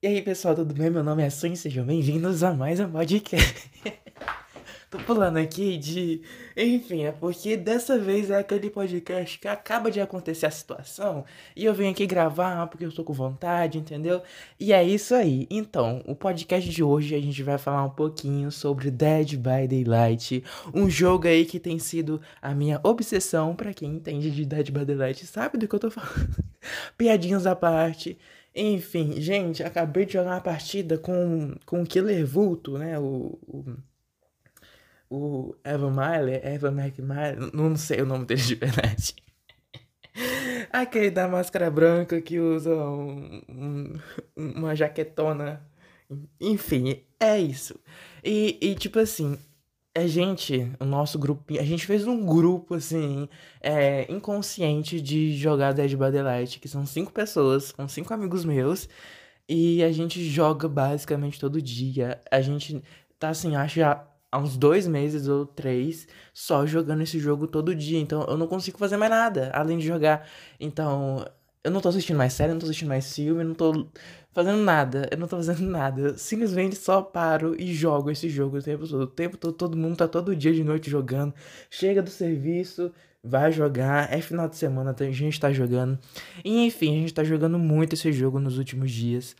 E aí, pessoal, tudo bem? Meu nome é Sun, sejam bem-vindos a mais um podcast. Tô pulando aqui de. Enfim, é porque dessa vez é aquele podcast que acaba de acontecer a situação e eu venho aqui gravar porque eu tô com vontade, entendeu? E é isso aí. Então, o podcast de hoje a gente vai falar um pouquinho sobre Dead by Daylight, um jogo aí que tem sido a minha obsessão. para quem entende de Dead by Daylight sabe do que eu tô falando. Piadinhas à parte. Enfim, gente, acabei de jogar uma partida com, com o Killer Vulto, né? O, o o Evan Myler, Evan McMiley, não sei o nome dele de verdade. Aquele da máscara branca que usa um, um, uma jaquetona. Enfim, é isso. E, e tipo assim, a gente, o nosso grupo, a gente fez um grupo assim, é, inconsciente de jogar Dead by Daylight, que são cinco pessoas, com cinco amigos meus, e a gente joga basicamente todo dia. A gente tá assim, acho há uns dois meses ou três só jogando esse jogo todo dia. Então eu não consigo fazer mais nada além de jogar. Então eu não tô assistindo mais série, não tô assistindo mais filme, não tô fazendo nada. Eu não tô fazendo nada. Eu simplesmente só paro e jogo esse jogo o tempo todo. O tempo todo, todo mundo tá todo dia de noite jogando. Chega do serviço, vai jogar. É final de semana, a gente tá jogando. E enfim, a gente tá jogando muito esse jogo nos últimos dias.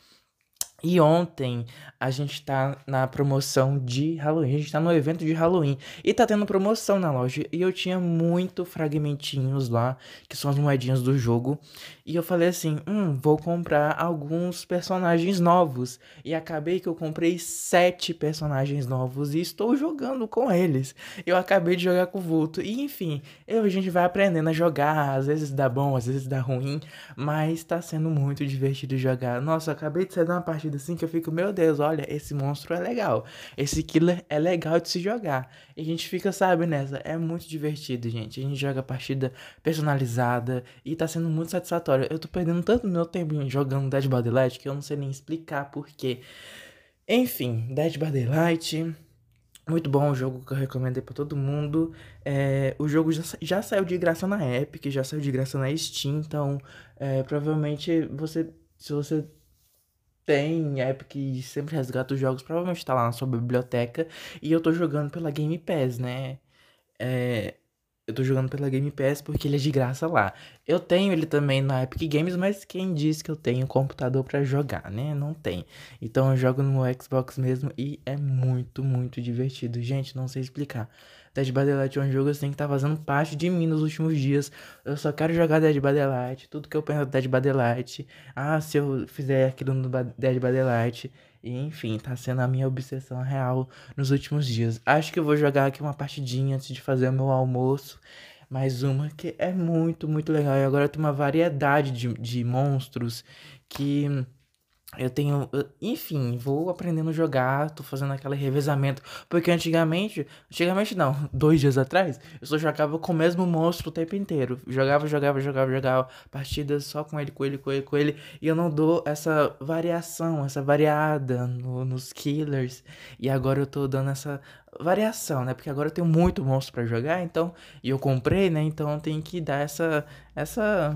E ontem a gente tá na promoção de Halloween, a gente tá no evento de Halloween e tá tendo promoção na loja. E eu tinha muito fragmentinhos lá, que são as moedinhas do jogo. E eu falei assim: hum, vou comprar alguns personagens novos. E acabei que eu comprei sete personagens novos e estou jogando com eles. Eu acabei de jogar com o Vulto. E enfim, eu, a gente vai aprendendo a jogar. Às vezes dá bom, às vezes dá ruim. Mas tá sendo muito divertido jogar. Nossa, acabei de sair de uma partida partida assim que eu fico, meu Deus, olha, esse monstro é legal. Esse killer é legal de se jogar. E a gente fica, sabe, nessa. É muito divertido, gente. A gente joga partida personalizada e tá sendo muito satisfatório. Eu tô perdendo tanto meu tempo jogando Dead by Daylight que eu não sei nem explicar porquê. Enfim, Dead by Daylight. Muito bom o jogo que eu recomendei para todo mundo. É, o jogo já, já saiu de graça na Epic, já saiu de graça na Steam, então é, provavelmente você, se você tem que sempre resgata os jogos, provavelmente tá lá na sua biblioteca. E eu tô jogando pela Game Pass, né? É, eu tô jogando pela Game Pass porque ele é de graça lá. Eu tenho ele também na Epic Games, mas quem diz que eu tenho computador para jogar, né? Não tem. Então eu jogo no Xbox mesmo e é muito, muito divertido. Gente, não sei explicar. Dead by Daylight é um jogo assim que tá fazendo parte de mim nos últimos dias. Eu só quero jogar Dead by Daylight. Tudo que eu penso é Dead by Daylight. Ah, se eu fizer aquilo no Dead by Daylight. E enfim, tá sendo a minha obsessão real nos últimos dias. Acho que eu vou jogar aqui uma partidinha antes de fazer o meu almoço. Mais uma que é muito, muito legal. E agora tem uma variedade de, de monstros que eu tenho, enfim, vou aprendendo a jogar, tô fazendo aquele revezamento, porque antigamente, antigamente não, dois dias atrás, eu só jogava com o mesmo monstro o tempo inteiro, jogava, jogava, jogava, jogava, partidas só com ele, com ele, com ele, com ele, e eu não dou essa variação, essa variada no, nos killers, e agora eu tô dando essa variação, né, porque agora eu tenho muito monstro para jogar, então, e eu comprei, né, então tem que dar essa, essa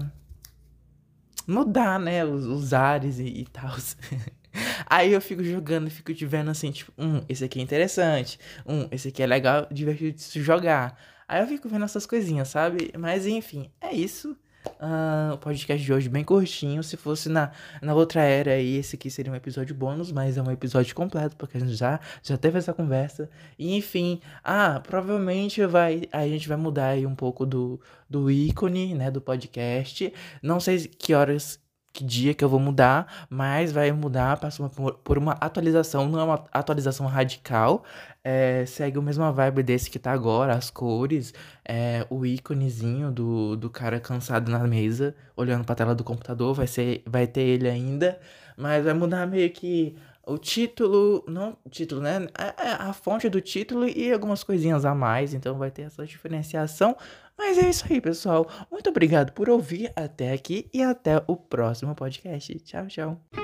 mudar, né, os, os ares e, e tal. Aí eu fico jogando, fico te vendo assim, tipo, um, esse aqui é interessante, um, esse aqui é legal, divertido de se jogar. Aí eu fico vendo essas coisinhas, sabe? Mas enfim, é isso. Uh, o podcast de hoje bem curtinho. Se fosse na, na outra era aí, esse aqui seria um episódio bônus, mas é um episódio completo, porque a gente já, já teve essa conversa. E enfim, ah, provavelmente vai, a gente vai mudar aí um pouco do, do ícone, né, do podcast. Não sei que horas que dia que eu vou mudar, mas vai mudar, passa por, uma atualização, não é uma atualização radical, é, segue a mesma vibe desse que tá agora, as cores, é, o íconezinho do, do cara cansado na mesa, olhando pra tela do computador, vai, ser, vai ter ele ainda, mas vai mudar meio que o título, não título, né? A, é, é a, fonte do título e algumas coisinhas a mais, então vai ter essa diferenciação. Mas é isso aí, pessoal. Muito obrigado por ouvir até aqui e até o próximo podcast. Tchau, tchau.